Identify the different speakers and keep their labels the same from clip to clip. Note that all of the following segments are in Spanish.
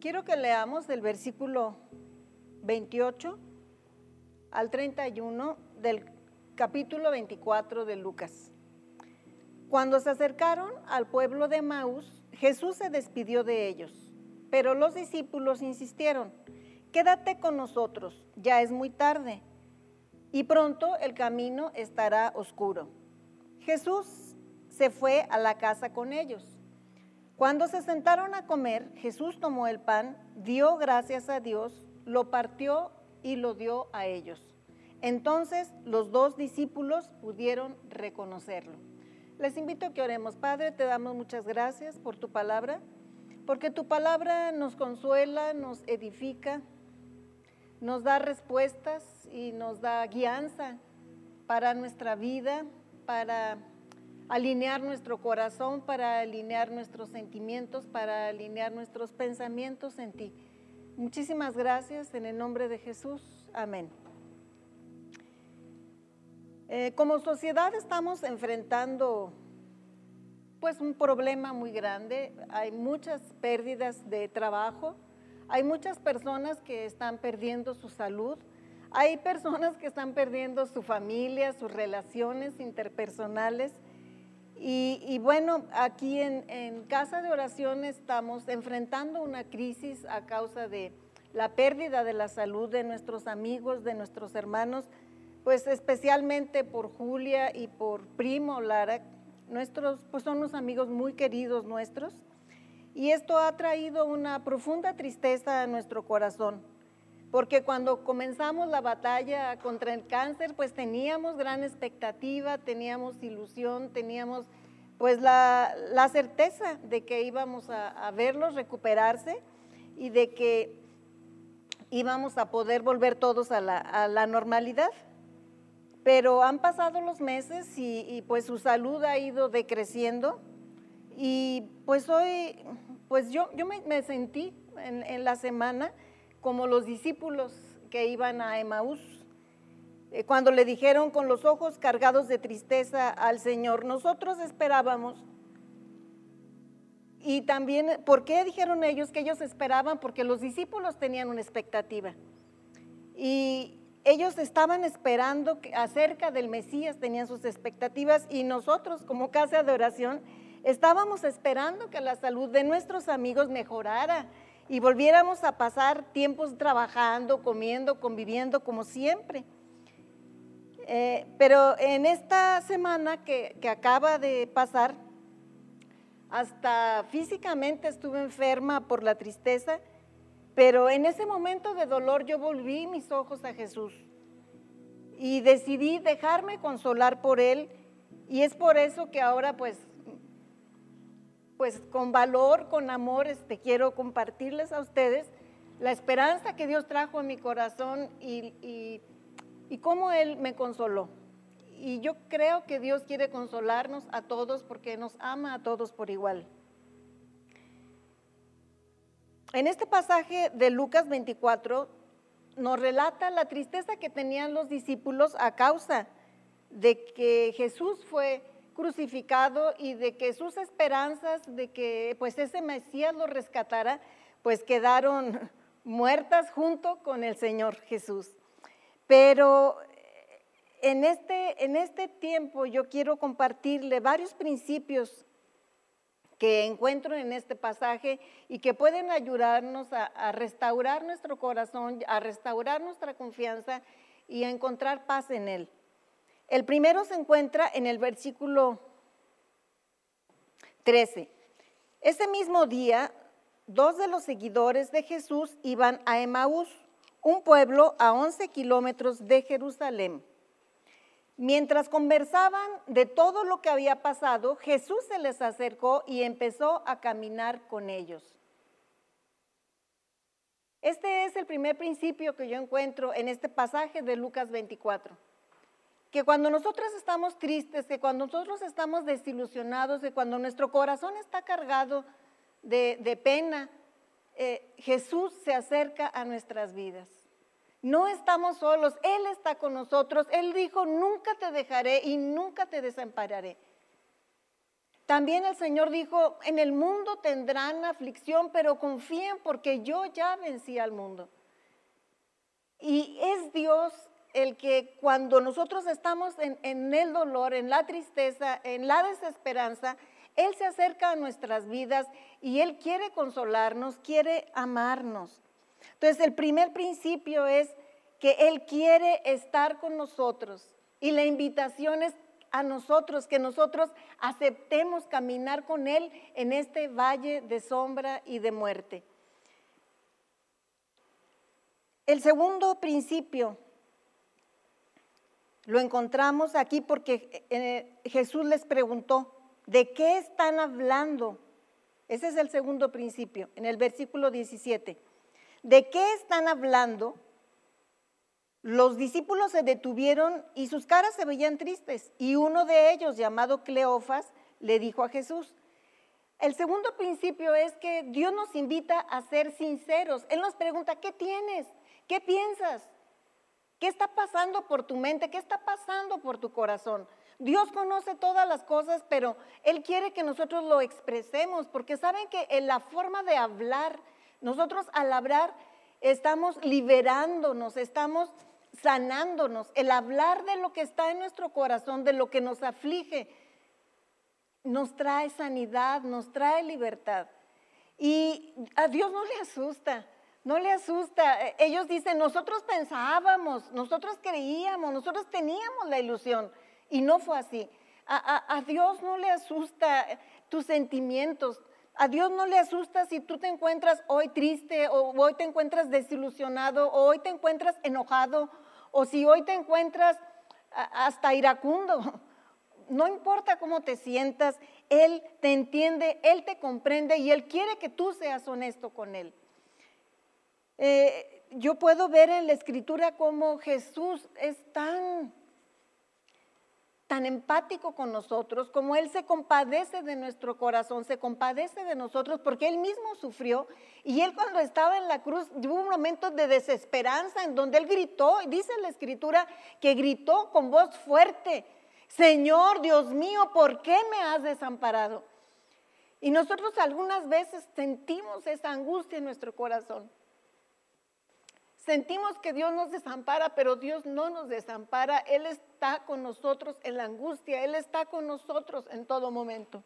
Speaker 1: Quiero que leamos del versículo 28 al 31 del capítulo 24 de Lucas. Cuando se acercaron al pueblo de Maús, Jesús se despidió de ellos, pero los discípulos insistieron, quédate con nosotros, ya es muy tarde, y pronto el camino estará oscuro. Jesús se fue a la casa con ellos. Cuando se sentaron a comer, Jesús tomó el pan, dio gracias a Dios, lo partió y lo dio a ellos. Entonces los dos discípulos pudieron reconocerlo. Les invito a que oremos. Padre, te damos muchas gracias por tu palabra, porque tu palabra nos consuela, nos edifica, nos da respuestas y nos da guianza para nuestra vida, para alinear nuestro corazón, para alinear nuestros sentimientos, para alinear nuestros pensamientos en ti. Muchísimas gracias en el nombre de Jesús. Amén. Eh, como sociedad estamos enfrentando pues un problema muy grande. Hay muchas pérdidas de trabajo, hay muchas personas que están perdiendo su salud, hay personas que están perdiendo su familia, sus relaciones interpersonales. Y, bueno, aquí en, en, Casa de Oración estamos enfrentando una crisis a causa de la pérdida de la salud de nuestros amigos, de nuestros hermanos, pues especialmente por Julia y por Primo Lara, nuestros, pues son unos amigos muy queridos nuestros. Y esto ha traído una profunda tristeza a nuestro corazón, porque cuando comenzamos la batalla contra el cáncer, pues teníamos gran expectativa, teníamos ilusión, teníamos pues la, certeza de que íbamos a, verlos recuperarse y de que íbamos a poder volver todos a la normalidad. Pero han pasado los meses y, pues su salud ha ido decreciendo. Y pues hoy, pues yo, yo me, sentí en, la semana como los discípulos que iban a Emaús, eh, cuando le dijeron con los ojos cargados de tristeza al Señor, nosotros esperábamos y también, ¿por qué dijeron ellos que ellos esperaban? Porque los discípulos tenían una expectativa. Y, ellos estaban esperando acerca del Mesías, tenían sus expectativas y nosotros como casa de oración estábamos esperando que la salud de nuestros amigos mejorara y volviéramos a pasar tiempos trabajando, comiendo, conviviendo como siempre. Eh, pero en esta semana que, que acaba de pasar, hasta físicamente estuve enferma por la tristeza pero en ese momento de dolor yo volví mis ojos a Jesús y decidí dejarme consolar por Él y es por eso que ahora pues, pues con valor, con amor, este, quiero compartirles a ustedes la esperanza que Dios trajo en mi corazón y, y, y cómo Él me consoló. Y yo creo que Dios quiere consolarnos a todos porque nos ama a todos por igual. En este pasaje de Lucas 24 nos relata la tristeza que tenían los discípulos a causa de que Jesús fue crucificado y de que sus esperanzas de que pues ese Mesías lo rescatara, pues quedaron muertas junto con el Señor Jesús. Pero en este, en este tiempo yo quiero compartirle varios principios que encuentro en este pasaje y que pueden ayudarnos a, restaurar nuestro corazón, a restaurar nuestra confianza y a encontrar paz en Él. El primero se encuentra en el versículo 13. Ese mismo día, dos de los seguidores de Jesús iban a Emaús, un pueblo a 11 kilómetros de Jerusalén. Mientras conversaban de todo lo que había pasado, Jesús se les acercó y empezó a caminar con ellos. Este es el primer principio que yo encuentro en este pasaje de Lucas 24. Que cuando nosotros estamos tristes, que cuando nosotros estamos desilusionados, que cuando nuestro corazón está cargado de, pena, eh, Jesús se acerca a nuestras vidas. No estamos solos, Él está con nosotros. Él dijo, nunca te dejaré y nunca te desampararé. También el Señor dijo, en el mundo tendrán aflicción, pero confíen porque yo ya vencí al mundo. Y es Dios el que cuando nosotros estamos en, el dolor, en la tristeza, en la desesperanza, Él se acerca a nuestras vidas y Él quiere consolarnos, quiere amarnos. Entonces el primer principio es que Él quiere estar con nosotros y la invitación es a nosotros, que nosotros aceptemos caminar con Él en este valle de sombra y de muerte. El segundo principio lo encontramos aquí porque eh, Jesús les preguntó, ¿de qué están hablando? Ese es el segundo principio, en el versículo 17. ¿De qué están hablando? Los discípulos se detuvieron y sus caras se veían tristes. Y uno de ellos, llamado Cleofas, le dijo a Jesús, el segundo principio es que Dios nos invita a ser sinceros. Él nos pregunta, ¿qué tienes? ¿Qué piensas? ¿Qué está pasando por tu mente? ¿Qué está pasando por tu corazón? Dios conoce todas las cosas, pero Él quiere que nosotros lo expresemos, porque saben que en la forma de hablar, nosotros al hablar estamos liberándonos, estamos sanándonos. El hablar de lo que está en nuestro corazón, de lo que nos aflige, nos trae sanidad, nos trae libertad. Y a Dios no le asusta. No le asusta. E, ellos dicen, nosotros pensábamos, nosotros creíamos, nosotros teníamos la ilusión. Y no fue así. A, Dios no le asusta tus sentimientos. A Dios no le asusta si tú te encuentras hoy triste o hoy te encuentras desilusionado o hoy te encuentras enojado o si hoy te encuentras hasta iracundo. No importa cómo te sientas, Él te entiende, Él te comprende y Él quiere que tú seas honesto con Él. Eh, yo puedo ver en la escritura cómo Jesús es tan, tan empático con nosotros, como Él se compadece de nuestro corazón, se compadece de nosotros, porque Él mismo sufrió. Y Él cuando estaba en la cruz, tuvo un momento de desesperanza en donde Él gritó, dice la escritura, que gritó con voz fuerte, Señor Dios mío, ¿por qué me has desamparado? Y nosotros algunas veces sentimos esa angustia en nuestro corazón. Sentimos que Dios nos desampara, pero Dios no nos desampara. Él está con nosotros en la angustia, Él está con nosotros en todo momento.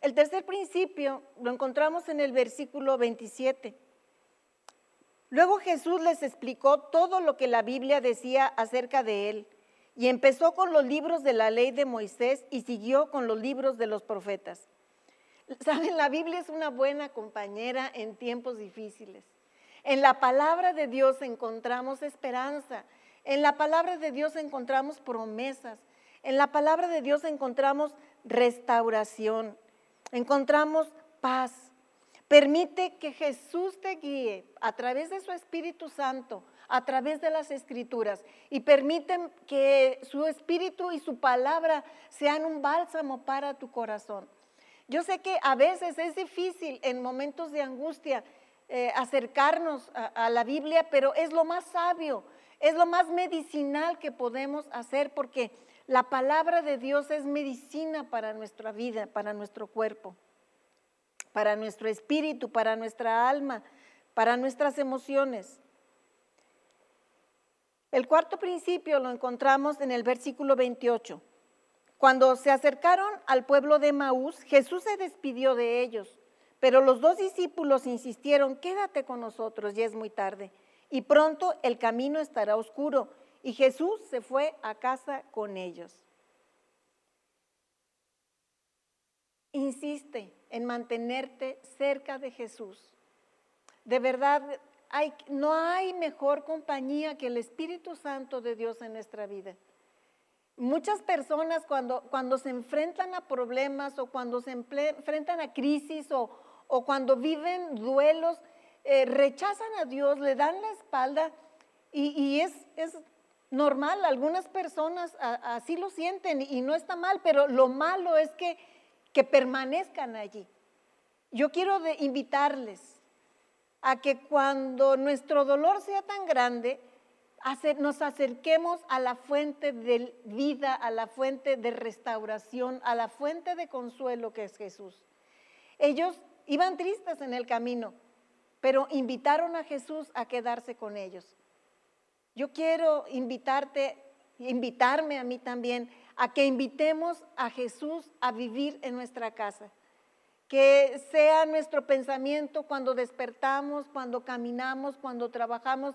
Speaker 1: El tercer principio lo encontramos en el versículo 27. Luego Jesús les explicó todo lo que la Biblia decía acerca de él y empezó con los libros de la ley de Moisés y siguió con los libros de los profetas. Saben, la Biblia es una buena compañera en tiempos difíciles. En la palabra de Dios encontramos esperanza. En la palabra de Dios encontramos promesas. En la palabra de Dios encontramos restauración. Encontramos paz. Permite que Jesús te guíe a través de su Espíritu Santo, a través de las Escrituras, y permite que su Espíritu y su palabra sean un bálsamo para tu corazón. Yo sé que a veces es difícil en momentos de angustia eh, acercarnos a, la Biblia, pero es lo más sabio, es lo más medicinal que podemos hacer porque la palabra de Dios es medicina para nuestra vida, para nuestro cuerpo, para nuestro espíritu, para nuestra alma, para nuestras emociones. El cuarto principio lo encontramos en el versículo 28. Cuando se acercaron al pueblo de Maús, Jesús se despidió de ellos, pero los dos discípulos insistieron, quédate con nosotros, ya es muy tarde, y pronto el camino estará oscuro. Y Jesús se fue a casa con ellos. Insiste en mantenerte cerca de Jesús. De verdad, no hay mejor compañía que el Espíritu Santo de Dios en nuestra vida. Muchas personas cuando, cuando se enfrentan a problemas o cuando se enfrentan a crisis o, cuando viven duelos, eh, rechazan a Dios, le dan la espalda y, es, es, normal, algunas personas así lo sienten y no está mal, pero lo malo es que, que permanezcan allí. Yo quiero invitarles a que cuando nuestro dolor sea tan grande, nos acerquemos a la fuente de vida, a la fuente de restauración, a la fuente de consuelo que es Jesús. Ellos iban tristes en el camino, pero invitaron a Jesús a quedarse con ellos. Yo quiero invitarte, invitarme a mí también, a que invitemos a Jesús a vivir en nuestra casa. Que sea nuestro pensamiento cuando despertamos, cuando caminamos, cuando trabajamos,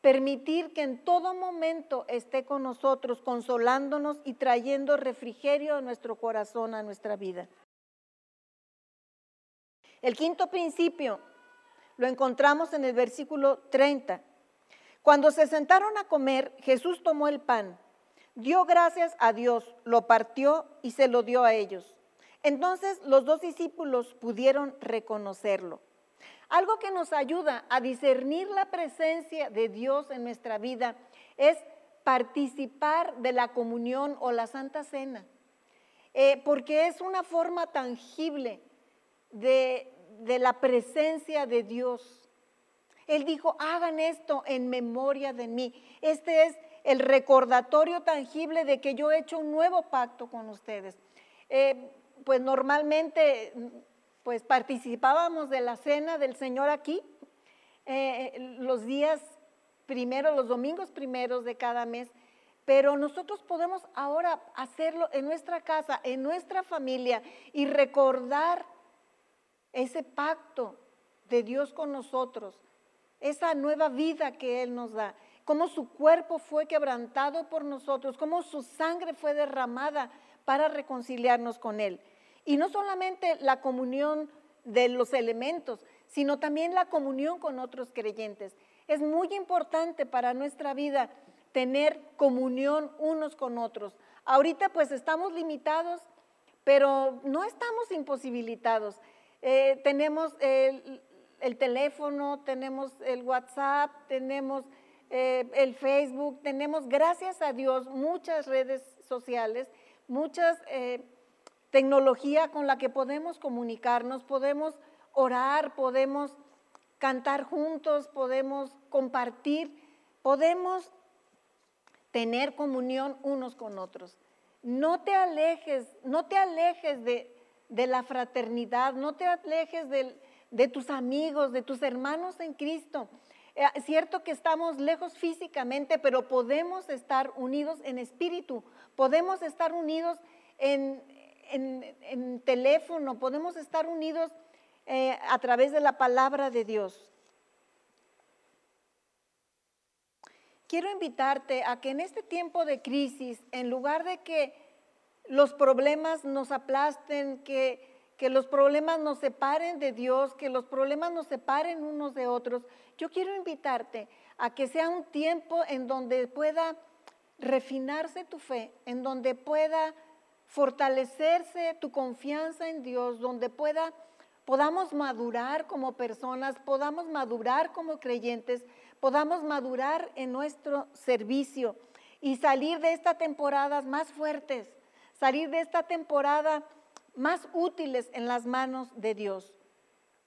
Speaker 1: permitir que en todo momento esté con nosotros, consolándonos y trayendo refrigerio a nuestro corazón, a nuestra vida. El quinto principio lo encontramos en el versículo 30. Cuando se sentaron a comer, Jesús tomó el pan, dio gracias a Dios, lo partió y se lo dio a ellos. Entonces los dos discípulos pudieron reconocerlo. Algo que nos ayuda a discernir la presencia de Dios en nuestra vida es participar de la comunión o la Santa Cena, eh, porque es una forma tangible de, la presencia de Dios. Él dijo, hagan esto en memoria de mí. Este es el recordatorio tangible de que yo he hecho un nuevo pacto con ustedes. Eh, pues normalmente pues participábamos de la cena del Señor aquí, eh, los días primeros, los domingos primeros de cada mes, pero nosotros podemos ahora hacerlo en nuestra casa, en nuestra familia y recordar ese pacto de Dios con nosotros, esa nueva vida que Él nos da, cómo su cuerpo fue quebrantado por nosotros, cómo su sangre fue derramada para reconciliarnos con Él. Y no solamente la comunión de los elementos, sino también la comunión con otros creyentes. Es muy importante para nuestra vida tener comunión unos con otros. Ahorita pues estamos limitados, pero no estamos imposibilitados. Eh, tenemos el, teléfono, tenemos el WhatsApp, tenemos eh, el Facebook, tenemos, gracias a Dios, muchas redes sociales, muchas eh, tecnología con la que podemos comunicarnos, podemos orar, podemos cantar juntos, podemos compartir, podemos tener comunión unos con otros. No te alejes, no te alejes de, la fraternidad, no te alejes de, tus amigos, de tus hermanos en Cristo. Eh, es cierto que estamos lejos físicamente, pero podemos estar unidos en espíritu, podemos estar unidos en, en, teléfono, podemos estar unidos eh, a través de la palabra de Dios. Quiero invitarte a que en este tiempo de crisis, en lugar de que los problemas nos aplasten, que, que los problemas nos separen de Dios, que los problemas nos separen unos de otros, yo quiero invitarte a que sea un tiempo en donde pueda refinarse tu fe, en donde pueda fortalecerse tu confianza en Dios, donde pueda, podamos madurar como personas, podamos madurar como creyentes, podamos madurar en nuestro servicio y salir de esta temporada más fuertes, salir de esta temporada más útiles en las manos de Dios.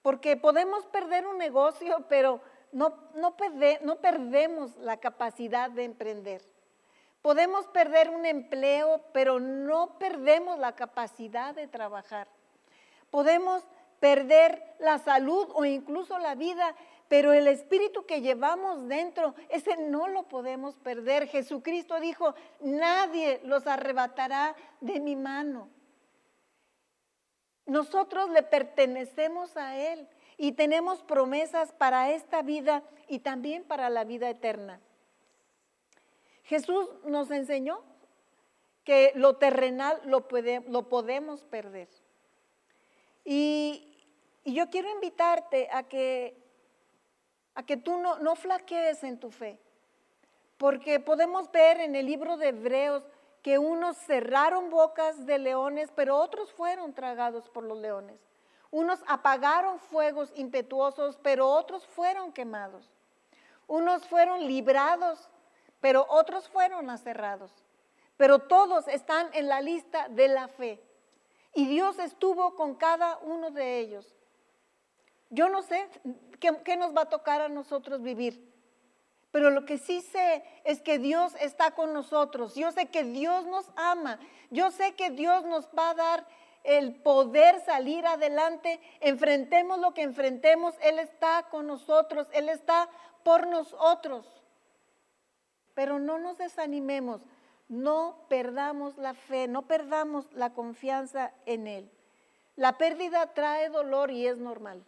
Speaker 1: Porque podemos perder un negocio, pero no, no, no perdemos la capacidad de emprender. Podemos perder un empleo, pero no perdemos la capacidad de trabajar. Podemos perder la salud o incluso la vida, pero el espíritu que llevamos dentro, ese no lo podemos perder. Jesucristo dijo, nadie los arrebatará de mi mano. Nosotros le pertenecemos a Él y tenemos promesas para esta vida y también para la vida eterna. Jesús nos enseñó que lo terrenal lo, podemos perder. Y, yo quiero invitarte a que, a que tú no, no flaquees en tu fe, porque podemos ver en el libro de Hebreos que unos cerraron bocas de leones, pero otros fueron tragados por los leones. Unos apagaron fuegos impetuosos, pero otros fueron quemados. Unos fueron librados pero otros fueron aserrados. Pero todos están en la lista de la fe. Y Dios estuvo con cada uno de ellos. Yo no sé qué, nos va a tocar a nosotros vivir, Pero lo que sí sé es que Dios está con nosotros. Yo sé que Dios nos ama. Yo sé que Dios nos va a dar el poder salir adelante. Enfrentemos lo que enfrentemos. Él está con nosotros. Él está por nosotros. Pero no nos desanimemos. No perdamos la fe. No perdamos la confianza en Él. La pérdida trae dolor y es normal.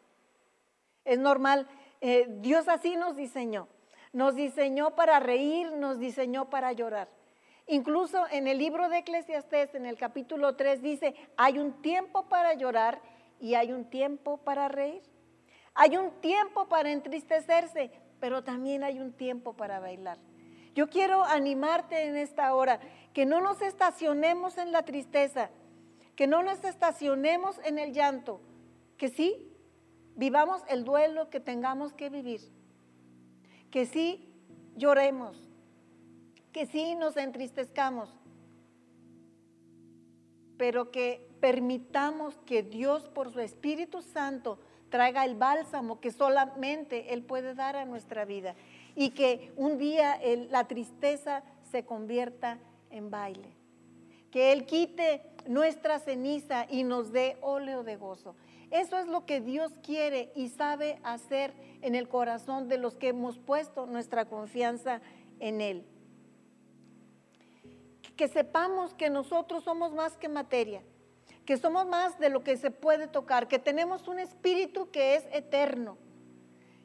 Speaker 1: Es normal. Eh, Dios así nos diseñó. Nos diseñó para reír, nos diseñó para llorar. Incluso en el libro de Eclesiastés, en el capítulo 3, dice, hay un tiempo para llorar y hay un tiempo para reír. Hay un tiempo para entristecerse, pero también hay un tiempo para bailar. Yo quiero animarte en esta hora, que no nos estacionemos en la tristeza, que no nos estacionemos en el llanto, que sí, vivamos el duelo que tengamos que vivir, que sí lloremos, que sí nos entristezcamos, pero que permitamos que Dios por su Espíritu Santo traiga el bálsamo que solamente Él puede dar a nuestra vida y que un día la tristeza se convierta en baile. Que Él quite nuestra ceniza y nos dé óleo de gozo. Eso es lo que Dios quiere y sabe hacer en el corazón de los que hemos puesto nuestra confianza en Él que sepamos que nosotros somos más que materia, que somos más de lo que se puede tocar, que tenemos un espíritu que es eterno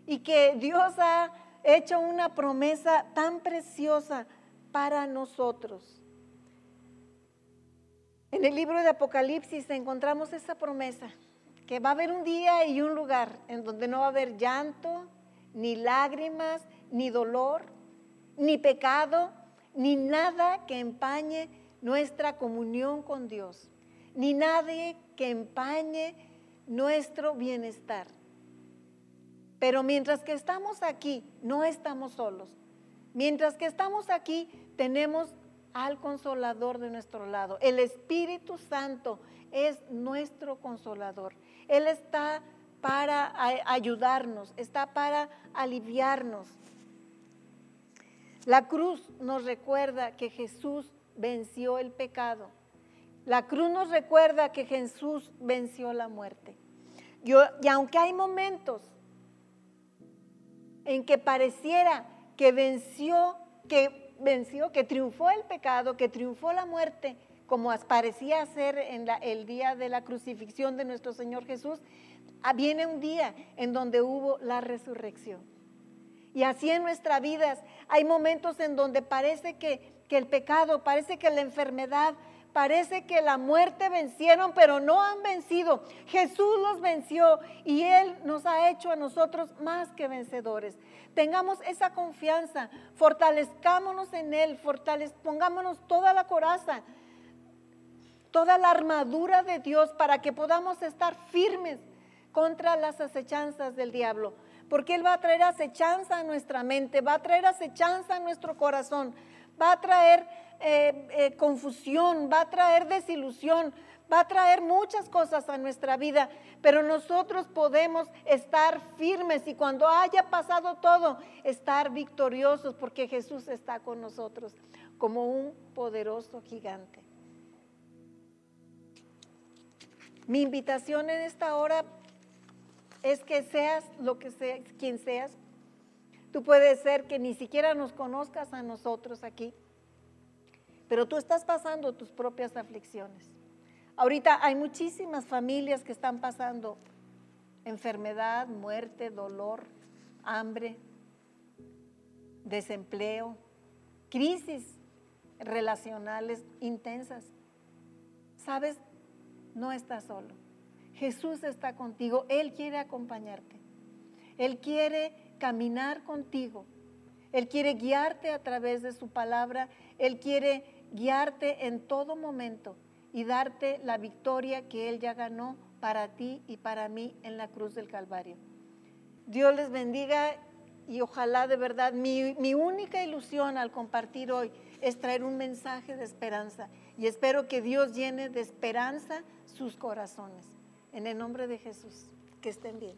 Speaker 1: y que Dios ha hecho una promesa tan preciosa para nosotros. En el libro de Apocalipsis encontramos esa promesa, que va a haber un día y un lugar en donde no va a haber llanto, ni lágrimas, ni dolor, ni pecado, ni nada que empañe nuestra comunión con Dios, ni nadie que empañe nuestro bienestar. Pero mientras que estamos aquí, no estamos solos. Mientras que estamos aquí, tenemos al consolador de nuestro lado. El Espíritu Santo es nuestro consolador. Él está para ayudarnos, está para aliviarnos. La cruz nos recuerda que Jesús venció el pecado. La cruz nos recuerda que Jesús venció la muerte. y aunque hay momentos en que pareciera que venció, que venció, que triunfó el pecado, que triunfó la muerte, como parecía ser en el día de la crucifixión de nuestro Señor Jesús, ah, viene un día en donde hubo la resurrección. Y así en nuestras vidas hay momentos en donde parece que, el pecado, parece que la enfermedad, parece que la muerte vencieron, pero no han vencido. Jesús los venció y Él nos ha hecho a nosotros más que vencedores. Tengamos esa confianza, fortalezcámonos en Él, pongámonos toda la coraza, toda la armadura de Dios para que podamos estar firmes contra las acechanzas del diablo porque Él va a traer acechanza a nuestra mente, va a traer acechanza a nuestro corazón, va a traer eh, eh, confusión, va a traer desilusión, va a traer muchas cosas a nuestra vida, pero nosotros podemos estar firmes y cuando haya pasado todo, estar victoriosos porque Jesús está con nosotros como un poderoso gigante. Mi invitación en esta hora es que seas lo que seas, quien seas. Tú puedes ser que ni siquiera nos conozcas a nosotros aquí, pero tú estás pasando tus propias aflicciones. Ahorita hay muchísimas familias que están pasando enfermedad, muerte, dolor, hambre, desempleo, crisis relacionales intensas. ¿Sabes? No estás solo. Jesús está contigo, Él quiere acompañarte, Él quiere caminar contigo, Él quiere guiarte a través de su palabra, Él quiere guiarte en todo momento y darte la victoria que Él ya ganó para ti y para mí en la cruz del Calvario. Dios les bendiga y ojalá de verdad, mi, mi, única ilusión al compartir hoy es traer un mensaje de esperanza y espero que Dios llene de esperanza sus corazones. En el nombre de Jesús, que estén bien.